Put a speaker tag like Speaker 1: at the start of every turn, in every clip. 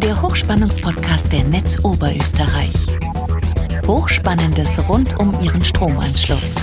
Speaker 1: der Hochspannungspodcast der Netz Oberösterreich. Hochspannendes rund um Ihren Stromanschluss.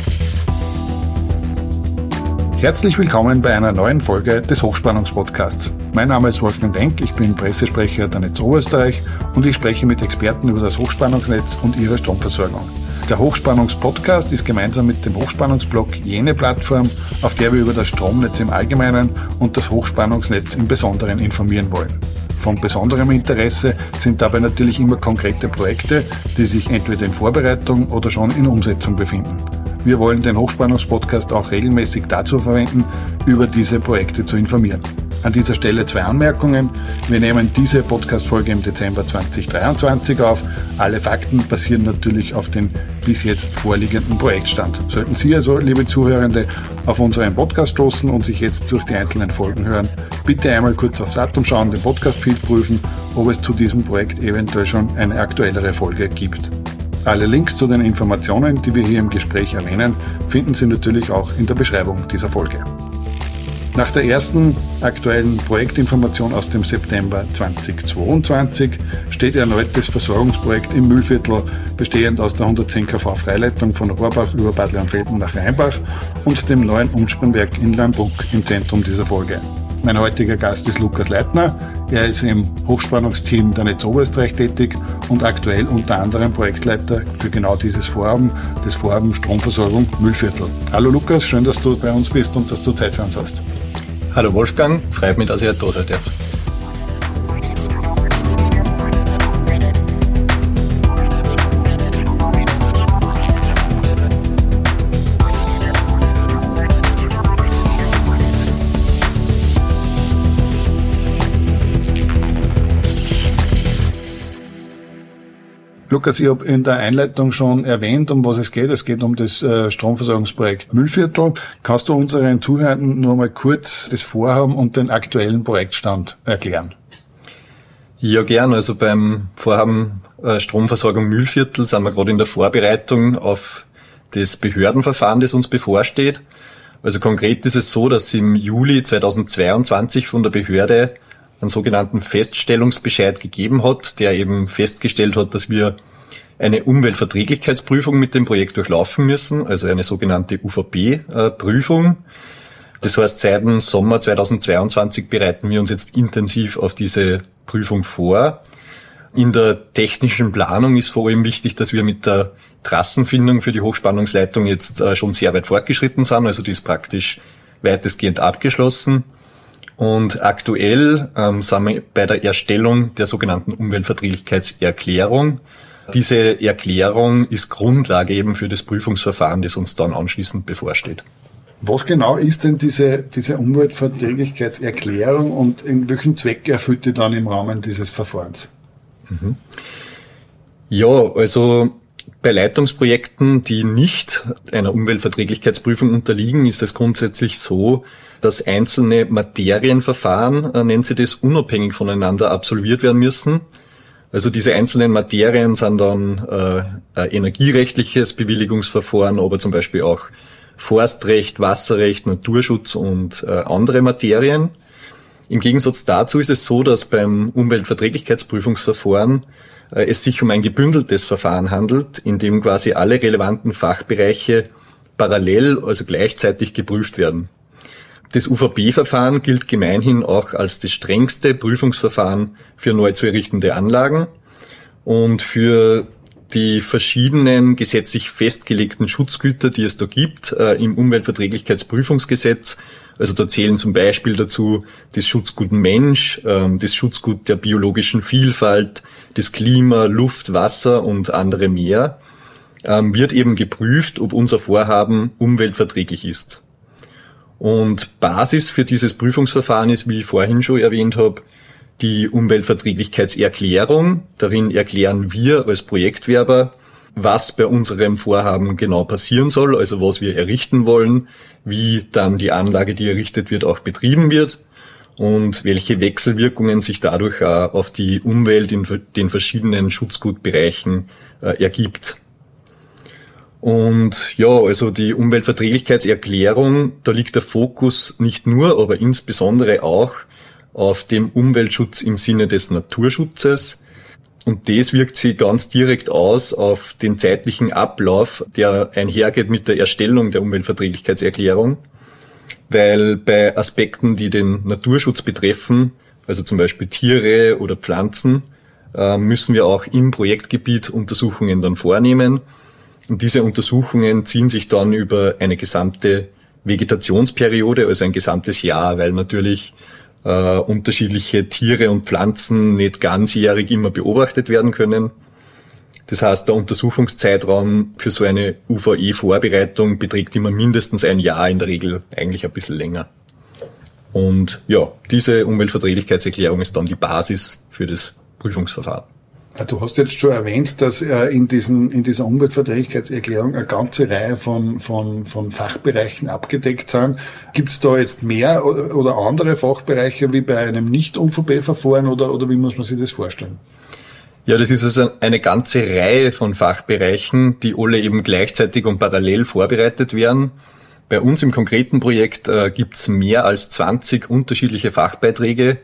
Speaker 2: Herzlich willkommen bei einer neuen Folge des Hochspannungspodcasts. Mein Name ist Wolfgang Denk, ich bin Pressesprecher der Netz Oberösterreich und ich spreche mit Experten über das Hochspannungsnetz und ihre Stromversorgung. Der Hochspannungspodcast ist gemeinsam mit dem Hochspannungsblog jene Plattform, auf der wir über das Stromnetz im Allgemeinen und das Hochspannungsnetz im Besonderen informieren wollen. Von besonderem Interesse sind dabei natürlich immer konkrete Projekte, die sich entweder in Vorbereitung oder schon in Umsetzung befinden. Wir wollen den Hochspannungspodcast auch regelmäßig dazu verwenden, über diese Projekte zu informieren. An dieser Stelle zwei Anmerkungen. Wir nehmen diese Podcast-Folge im Dezember 2023 auf. Alle Fakten basieren natürlich auf den bis jetzt vorliegenden Projektstand. Sollten Sie also, liebe Zuhörende, auf unseren Podcast stoßen und sich jetzt durch die einzelnen Folgen hören, bitte einmal kurz aufs Datum schauen, den Podcast-Feed prüfen, ob es zu diesem Projekt eventuell schon eine aktuellere Folge gibt. Alle Links zu den Informationen, die wir hier im Gespräch erwähnen, finden Sie natürlich auch in der Beschreibung dieser Folge. Nach der ersten aktuellen Projektinformation aus dem September 2022 steht erneut das Versorgungsprojekt im Mühlviertel, bestehend aus der 110 kV Freileitung von Rohrbach über Bad Leonfelden nach Rheinbach und dem neuen Umspannwerk in Lambuck im Zentrum dieser Folge. Mein heutiger Gast ist Lukas Leitner. Er ist im Hochspannungsteam der Netz Oberösterreich tätig und aktuell unter anderem Projektleiter für genau dieses Vorhaben, das Vorhaben Stromversorgung Müllviertel. Hallo Lukas, schön, dass du bei uns bist und dass du Zeit für uns hast.
Speaker 3: Hallo Wolfgang, freut mich, dass ich da sein
Speaker 2: Lukas, ich habe in der Einleitung schon erwähnt, um was es geht. Es geht um das äh, Stromversorgungsprojekt Müllviertel. Kannst du unseren Zuhörern nur mal kurz das Vorhaben und den aktuellen Projektstand erklären?
Speaker 3: Ja, gern. Also beim Vorhaben äh, Stromversorgung Mühlviertel sind wir gerade in der Vorbereitung auf das Behördenverfahren, das uns bevorsteht. Also konkret ist es so, dass im Juli 2022 von der Behörde einen sogenannten Feststellungsbescheid gegeben hat, der eben festgestellt hat, dass wir eine Umweltverträglichkeitsprüfung mit dem Projekt durchlaufen müssen, also eine sogenannte UVP-Prüfung. Das heißt, seit dem Sommer 2022 bereiten wir uns jetzt intensiv auf diese Prüfung vor. In der technischen Planung ist vor allem wichtig, dass wir mit der Trassenfindung für die Hochspannungsleitung jetzt äh, schon sehr weit fortgeschritten sind. Also die ist praktisch weitestgehend abgeschlossen. Und aktuell ähm, sind wir bei der Erstellung der sogenannten Umweltverträglichkeitserklärung. Diese Erklärung ist Grundlage eben für das Prüfungsverfahren, das uns dann anschließend bevorsteht.
Speaker 2: Was genau ist denn diese, diese Umweltverträglichkeitserklärung und in welchen Zweck erfüllt die dann im Rahmen dieses Verfahrens? Mhm.
Speaker 3: Ja, also bei Leitungsprojekten, die nicht einer Umweltverträglichkeitsprüfung unterliegen, ist es grundsätzlich so, dass einzelne Materienverfahren, äh, nennt sie das, unabhängig voneinander absolviert werden müssen. Also diese einzelnen Materien sind dann äh, energierechtliches Bewilligungsverfahren, aber zum Beispiel auch Forstrecht, Wasserrecht, Naturschutz und äh, andere Materien. Im Gegensatz dazu ist es so, dass beim Umweltverträglichkeitsprüfungsverfahren äh, es sich um ein gebündeltes Verfahren handelt, in dem quasi alle relevanten Fachbereiche parallel, also gleichzeitig geprüft werden. Das UVP-Verfahren gilt gemeinhin auch als das strengste Prüfungsverfahren für neu zu errichtende Anlagen und für die verschiedenen gesetzlich festgelegten Schutzgüter, die es da gibt, äh, im Umweltverträglichkeitsprüfungsgesetz. Also da zählen zum Beispiel dazu das Schutzgut Mensch, äh, das Schutzgut der biologischen Vielfalt, das Klima, Luft, Wasser und andere mehr, äh, wird eben geprüft, ob unser Vorhaben umweltverträglich ist. Und Basis für dieses Prüfungsverfahren ist, wie ich vorhin schon erwähnt habe, die Umweltverträglichkeitserklärung. Darin erklären wir als Projektwerber, was bei unserem Vorhaben genau passieren soll, also was wir errichten wollen, wie dann die Anlage, die errichtet wird, auch betrieben wird und welche Wechselwirkungen sich dadurch auf die Umwelt in den verschiedenen Schutzgutbereichen äh, ergibt. Und ja, also die Umweltverträglichkeitserklärung, da liegt der Fokus nicht nur, aber insbesondere auch auf dem Umweltschutz im Sinne des Naturschutzes. Und das wirkt sich ganz direkt aus auf den zeitlichen Ablauf, der einhergeht mit der Erstellung der Umweltverträglichkeitserklärung. Weil bei Aspekten, die den Naturschutz betreffen, also zum Beispiel Tiere oder Pflanzen, äh, müssen wir auch im Projektgebiet Untersuchungen dann vornehmen. Und diese Untersuchungen ziehen sich dann über eine gesamte Vegetationsperiode, also ein gesamtes Jahr, weil natürlich äh, unterschiedliche Tiere und Pflanzen nicht ganzjährig immer beobachtet werden können. Das heißt, der Untersuchungszeitraum für so eine UVE-Vorbereitung beträgt immer mindestens ein Jahr, in der Regel eigentlich ein bisschen länger. Und ja, diese Umweltverträglichkeitserklärung ist dann die Basis für das Prüfungsverfahren.
Speaker 2: Ah, du hast jetzt schon erwähnt, dass in, diesen, in dieser Umweltverträglichkeitserklärung eine ganze Reihe von, von, von Fachbereichen abgedeckt sind. Gibt es da jetzt mehr oder andere Fachbereiche wie bei einem Nicht-UVP-Verfahren oder, oder wie muss man sich das vorstellen?
Speaker 3: Ja, das ist also eine ganze Reihe von Fachbereichen, die alle eben gleichzeitig und parallel vorbereitet werden. Bei uns im konkreten Projekt äh, gibt es mehr als 20 unterschiedliche Fachbeiträge,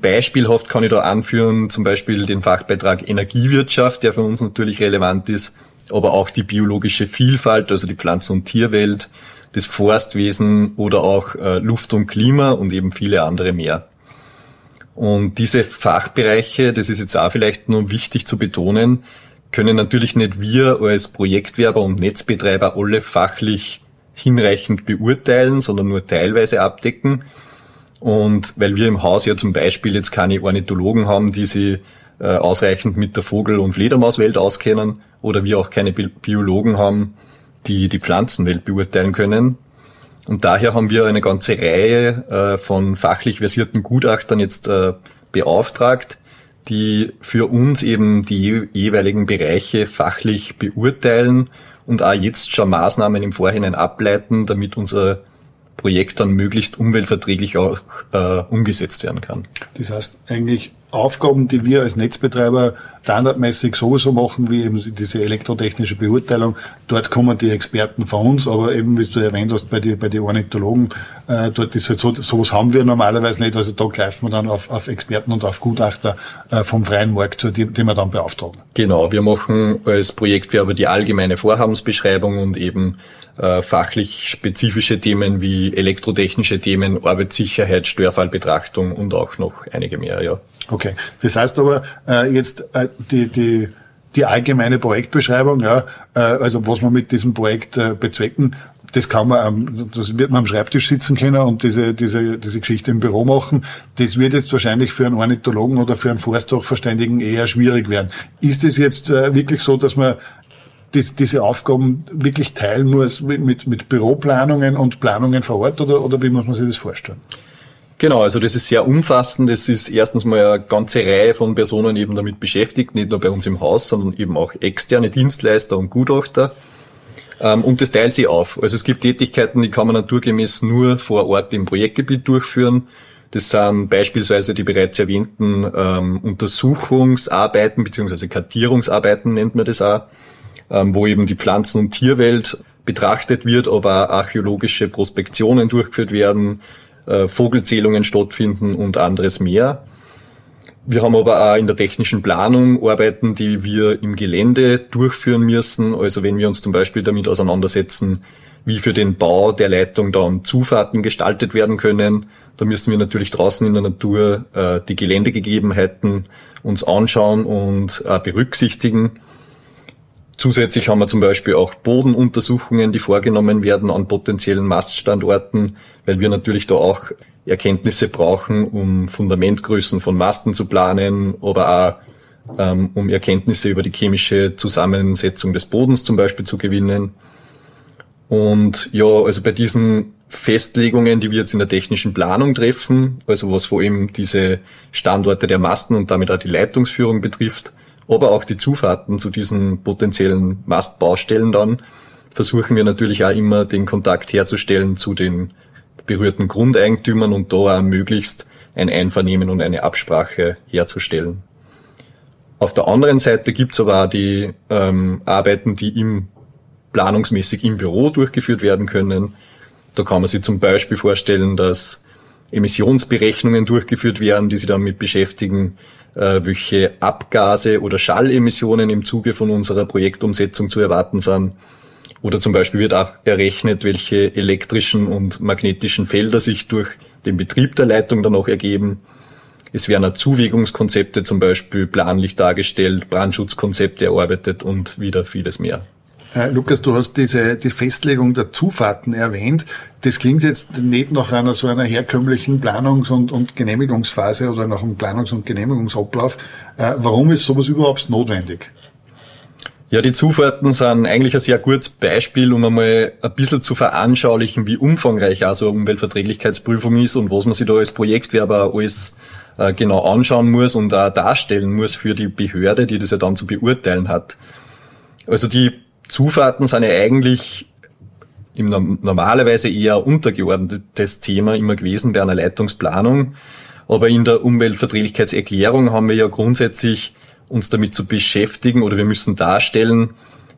Speaker 3: Beispielhaft kann ich da anführen, zum Beispiel den Fachbeitrag Energiewirtschaft, der für uns natürlich relevant ist, aber auch die biologische Vielfalt, also die Pflanzen- und Tierwelt, das Forstwesen oder auch äh, Luft und Klima und eben viele andere mehr. Und diese Fachbereiche, das ist jetzt auch vielleicht nur wichtig zu betonen, können natürlich nicht wir als Projektwerber und Netzbetreiber alle fachlich hinreichend beurteilen, sondern nur teilweise abdecken. Und weil wir im Haus ja zum Beispiel jetzt keine Ornithologen haben, die sich äh, ausreichend mit der Vogel- und Fledermauswelt auskennen, oder wir auch keine Bi Biologen haben, die die Pflanzenwelt beurteilen können. Und daher haben wir eine ganze Reihe äh, von fachlich versierten Gutachtern jetzt äh, beauftragt, die für uns eben die jeweiligen Bereiche fachlich beurteilen und auch jetzt schon Maßnahmen im Vorhinein ableiten, damit unser Projekt dann möglichst umweltverträglich auch äh, umgesetzt werden kann.
Speaker 2: Das heißt eigentlich Aufgaben, die wir als Netzbetreiber standardmäßig sowieso machen, wie eben diese elektrotechnische Beurteilung. Dort kommen die Experten von uns, aber eben, wie du erwähnt hast, bei den bei die Ornithologen, äh, dort ist halt so, sowas haben wir normalerweise nicht. Also da greifen wir dann auf, auf Experten und auf Gutachter äh, vom freien Markt die, die wir dann beauftragen.
Speaker 3: Genau, wir machen als Projektwerber die allgemeine Vorhabensbeschreibung und eben äh, fachlich spezifische Themen wie elektrotechnische Themen, Arbeitssicherheit, Störfallbetrachtung und auch noch einige mehr, ja.
Speaker 2: Okay, das heißt aber äh, jetzt äh, die, die, die allgemeine Projektbeschreibung, ja, äh, also was wir mit diesem Projekt äh, bezwecken, das kann man, das wird man am Schreibtisch sitzen können und diese, diese, diese Geschichte im Büro machen. Das wird jetzt wahrscheinlich für einen Ornithologen oder für einen Forsthachverständigen eher schwierig werden. Ist es jetzt äh, wirklich so, dass man dies, diese Aufgaben wirklich teilen muss mit, mit Büroplanungen und Planungen vor Ort oder, oder wie muss man sich das vorstellen?
Speaker 3: Genau, also das ist sehr umfassend. Es ist erstens mal eine ganze Reihe von Personen eben damit beschäftigt, nicht nur bei uns im Haus, sondern eben auch externe Dienstleister und Gutachter. Ähm, und das teilt sich auf. Also es gibt Tätigkeiten, die kann man naturgemäß nur vor Ort im Projektgebiet durchführen. Das sind beispielsweise die bereits erwähnten ähm, Untersuchungsarbeiten beziehungsweise Kartierungsarbeiten nennt man das auch, ähm, wo eben die Pflanzen- und Tierwelt betrachtet wird, aber archäologische Prospektionen durchgeführt werden, äh, Vogelzählungen stattfinden und anderes mehr. Wir haben aber auch in der technischen Planung Arbeiten, die wir im Gelände durchführen müssen. Also wenn wir uns zum Beispiel damit auseinandersetzen, wie für den Bau der Leitung dann Zufahrten gestaltet werden können, da müssen wir natürlich draußen in der Natur äh, die Geländegegebenheiten uns anschauen und äh, berücksichtigen. Zusätzlich haben wir zum Beispiel auch Bodenuntersuchungen, die vorgenommen werden an potenziellen Maststandorten, weil wir natürlich da auch Erkenntnisse brauchen, um Fundamentgrößen von Masten zu planen, aber auch ähm, um Erkenntnisse über die chemische Zusammensetzung des Bodens zum Beispiel zu gewinnen. Und ja, also bei diesen Festlegungen, die wir jetzt in der technischen Planung treffen, also was vor allem diese Standorte der Masten und damit auch die Leitungsführung betrifft, aber auch die Zufahrten zu diesen potenziellen Mastbaustellen dann, versuchen wir natürlich auch immer den Kontakt herzustellen zu den berührten Grundeigentümern und da auch möglichst ein Einvernehmen und eine Absprache herzustellen. Auf der anderen Seite gibt's aber auch die ähm, Arbeiten, die im planungsmäßig im Büro durchgeführt werden können. Da kann man sich zum Beispiel vorstellen, dass Emissionsberechnungen durchgeführt werden, die sich damit beschäftigen, welche Abgase oder Schallemissionen im Zuge von unserer Projektumsetzung zu erwarten sind. Oder zum Beispiel wird auch errechnet, welche elektrischen und magnetischen Felder sich durch den Betrieb der Leitung dann auch ergeben. Es werden auch Zuwägungskonzepte zum Beispiel planlich dargestellt, Brandschutzkonzepte erarbeitet und wieder vieles mehr.
Speaker 2: Äh, Lukas, du hast diese die Festlegung der Zufahrten erwähnt. Das klingt jetzt nicht nach einer so einer herkömmlichen Planungs- und, und Genehmigungsphase oder nach einem Planungs- und Genehmigungsablauf. Äh, warum ist sowas überhaupt notwendig?
Speaker 3: Ja, die Zufahrten sind eigentlich ein sehr gutes Beispiel, um einmal ein bisschen zu veranschaulichen, wie umfangreich also eine Umweltverträglichkeitsprüfung ist und was man sich da als Projektwerber alles äh, genau anschauen muss und auch darstellen muss für die Behörde, die das ja dann zu beurteilen hat. Also die Zufahrten sind ja eigentlich im normalerweise eher untergeordnetes Thema immer gewesen bei einer Leitungsplanung. Aber in der Umweltverträglichkeitserklärung haben wir ja grundsätzlich uns damit zu beschäftigen oder wir müssen darstellen,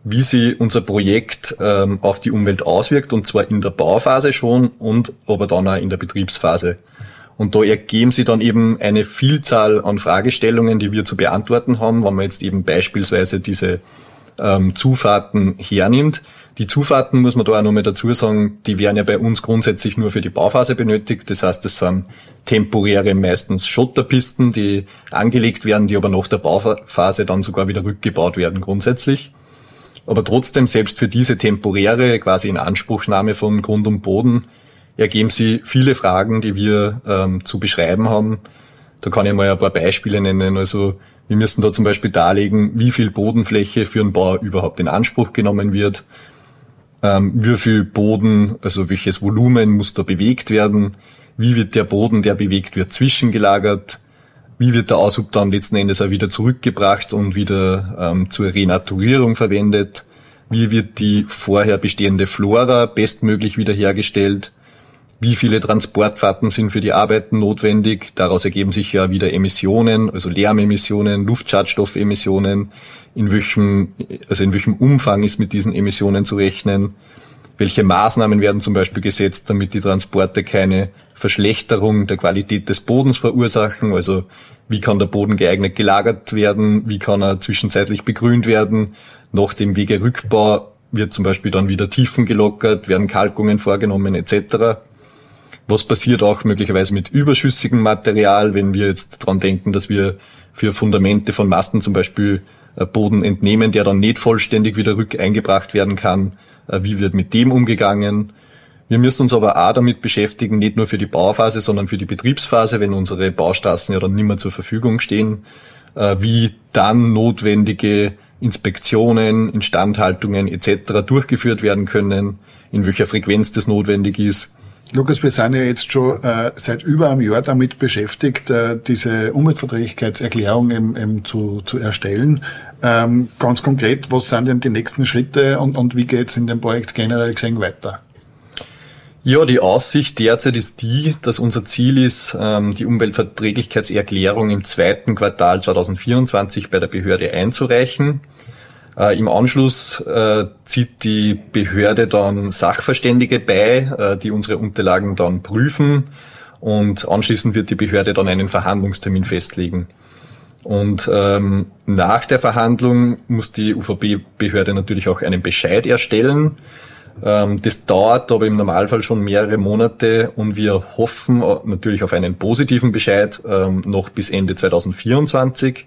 Speaker 3: wie sie unser Projekt ähm, auf die Umwelt auswirkt und zwar in der Bauphase schon und aber dann auch in der Betriebsphase. Und da ergeben sie dann eben eine Vielzahl an Fragestellungen, die wir zu beantworten haben, wenn man jetzt eben beispielsweise diese ähm, Zufahrten hernimmt. Die Zufahrten, muss man da auch nochmal dazu sagen, die werden ja bei uns grundsätzlich nur für die Bauphase benötigt. Das heißt, es sind temporäre, meistens Schotterpisten, die angelegt werden, die aber nach der Bauphase dann sogar wieder rückgebaut werden grundsätzlich. Aber trotzdem, selbst für diese temporäre, quasi in Anspruchnahme von Grund und Boden, ergeben sie viele Fragen, die wir ähm, zu beschreiben haben. Da kann ich mal ein paar Beispiele nennen. Also wir müssen da zum Beispiel darlegen, wie viel Bodenfläche für einen Bau überhaupt in Anspruch genommen wird, ähm, wie viel Boden, also welches Volumen muss da bewegt werden, wie wird der Boden, der bewegt wird, zwischengelagert, wie wird der Aushub dann letzten Endes auch wieder zurückgebracht und wieder ähm, zur Renaturierung verwendet, wie wird die vorher bestehende Flora bestmöglich wiederhergestellt, wie viele Transportfahrten sind für die Arbeiten notwendig. Daraus ergeben sich ja wieder Emissionen, also Lärmemissionen, Luftschadstoffemissionen. In welchem, also in welchem Umfang ist mit diesen Emissionen zu rechnen? Welche Maßnahmen werden zum Beispiel gesetzt, damit die Transporte keine Verschlechterung der Qualität des Bodens verursachen? Also wie kann der Boden geeignet gelagert werden? Wie kann er zwischenzeitlich begrünt werden? Nach dem Wegerückbau wird zum Beispiel dann wieder Tiefen gelockert, werden Kalkungen vorgenommen etc. Was passiert auch möglicherweise mit überschüssigem Material, wenn wir jetzt dran denken, dass wir für Fundamente von Masten zum Beispiel äh, Boden entnehmen, der dann nicht vollständig wieder rückeingebracht werden kann. Äh, wie wird mit dem umgegangen? Wir müssen uns aber auch damit beschäftigen, nicht nur für die Bauphase, sondern für die Betriebsphase, wenn unsere Baustraßen ja dann nicht mehr zur Verfügung stehen, äh, wie dann notwendige Inspektionen, Instandhaltungen etc. durchgeführt werden können, in welcher Frequenz das notwendig ist
Speaker 2: Lukas, wir sind ja jetzt schon äh, seit über einem Jahr damit beschäftigt, äh, diese Umweltverträglichkeitserklärung eben, eben zu, zu erstellen. Ähm, ganz konkret, was sind denn die nächsten Schritte und, und wie geht's in dem Projekt generell gesehen weiter?
Speaker 3: Ja, die Aussicht derzeit ist die, dass unser Ziel ist, ähm, die Umweltverträglichkeitserklärung im zweiten Quartal 2024 bei der Behörde einzureichen. Äh, Im Anschluss äh, zieht die Behörde dann Sachverständige bei, äh, die unsere Unterlagen dann prüfen und anschließend wird die Behörde dann einen Verhandlungstermin festlegen. Und ähm, nach der Verhandlung muss die UVB-Behörde natürlich auch einen Bescheid erstellen. Ähm, das dauert aber im Normalfall schon mehrere Monate und wir hoffen äh, natürlich auf einen positiven Bescheid ähm, noch bis Ende 2024.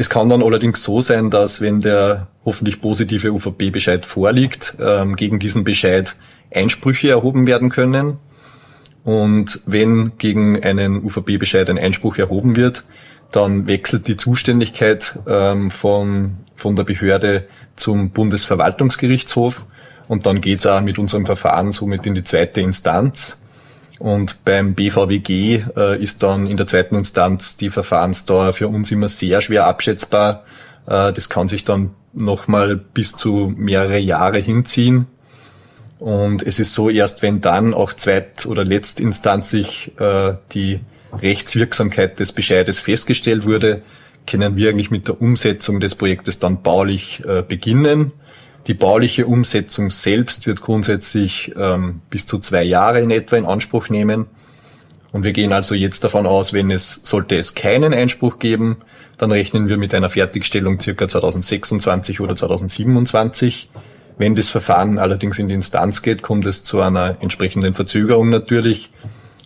Speaker 3: Es kann dann allerdings so sein, dass wenn der hoffentlich positive UVP-Bescheid vorliegt, ähm, gegen diesen Bescheid Einsprüche erhoben werden können. Und wenn gegen einen UVP-Bescheid ein Einspruch erhoben wird, dann wechselt die Zuständigkeit ähm, von, von der Behörde zum Bundesverwaltungsgerichtshof und dann geht's auch mit unserem Verfahren somit in die zweite Instanz. Und beim BVWG äh, ist dann in der zweiten Instanz die Verfahrensdauer für uns immer sehr schwer abschätzbar. Äh, das kann sich dann nochmal bis zu mehrere Jahre hinziehen. Und es ist so, erst wenn dann auch zweit- oder letztinstanzlich äh, die Rechtswirksamkeit des Bescheides festgestellt wurde, können wir eigentlich mit der Umsetzung des Projektes dann baulich äh, beginnen. Die bauliche Umsetzung selbst wird grundsätzlich ähm, bis zu zwei Jahre in etwa in Anspruch nehmen. Und wir gehen also jetzt davon aus, wenn es, sollte es keinen Einspruch geben, dann rechnen wir mit einer Fertigstellung circa 2026 oder 2027. Wenn das Verfahren allerdings in die Instanz geht, kommt es zu einer entsprechenden Verzögerung natürlich.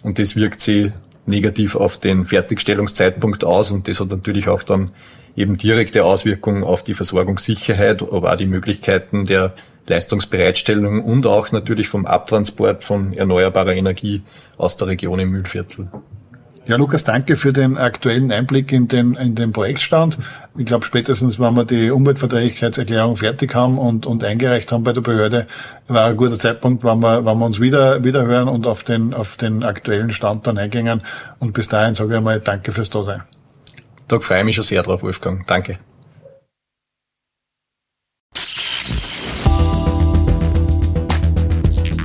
Speaker 3: Und das wirkt sich negativ auf den Fertigstellungszeitpunkt aus und das hat natürlich auch dann eben direkte Auswirkungen auf die Versorgungssicherheit, aber auch die Möglichkeiten der Leistungsbereitstellung und auch natürlich vom Abtransport von erneuerbarer Energie aus der Region im Mühlviertel.
Speaker 2: Ja, Lukas, danke für den aktuellen Einblick in den, in den Projektstand. Ich glaube, spätestens, wenn wir die Umweltverträglichkeitserklärung fertig haben und, und eingereicht haben bei der Behörde, war ein guter Zeitpunkt, wenn wir, wenn wir uns wieder, wieder hören und auf den, auf den aktuellen Stand dann eingängen. Und bis dahin sage ich einmal Danke fürs Dasein.
Speaker 3: Da freue ich mich schon sehr drauf, Wolfgang. Danke.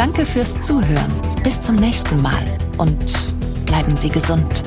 Speaker 1: Danke fürs Zuhören. Bis zum nächsten Mal und bleiben Sie gesund.